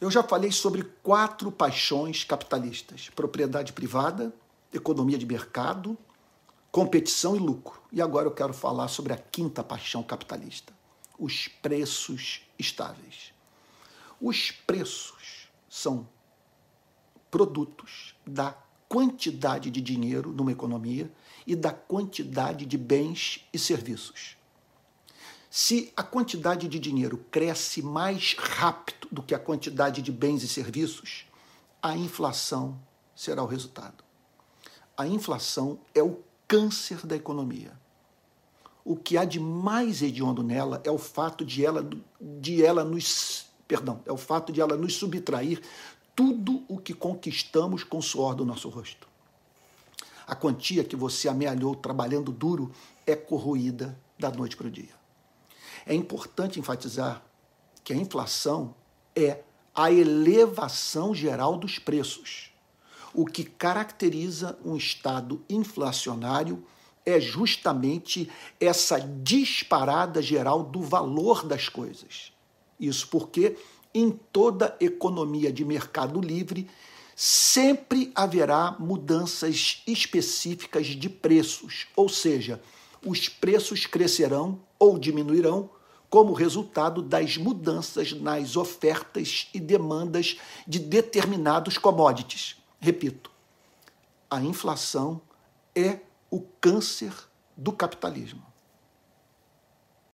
Eu já falei sobre quatro paixões capitalistas: propriedade privada, economia de mercado, competição e lucro. E agora eu quero falar sobre a quinta paixão capitalista: os preços estáveis. Os preços são produtos da quantidade de dinheiro numa economia e da quantidade de bens e serviços. Se a quantidade de dinheiro cresce mais rápido do que a quantidade de bens e serviços, a inflação será o resultado. A inflação é o câncer da economia. O que há de mais hediondo nela é o fato de ela, de ela nos, perdão, é o fato de ela nos subtrair tudo o que conquistamos com o suor do nosso rosto. A quantia que você amealhou trabalhando duro é corroída da noite para o dia. É importante enfatizar que a inflação é a elevação geral dos preços. O que caracteriza um estado inflacionário é justamente essa disparada geral do valor das coisas. Isso porque em toda economia de mercado livre sempre haverá mudanças específicas de preços, ou seja, os preços crescerão ou diminuirão como resultado das mudanças nas ofertas e demandas de determinados commodities. Repito, a inflação é o câncer do capitalismo.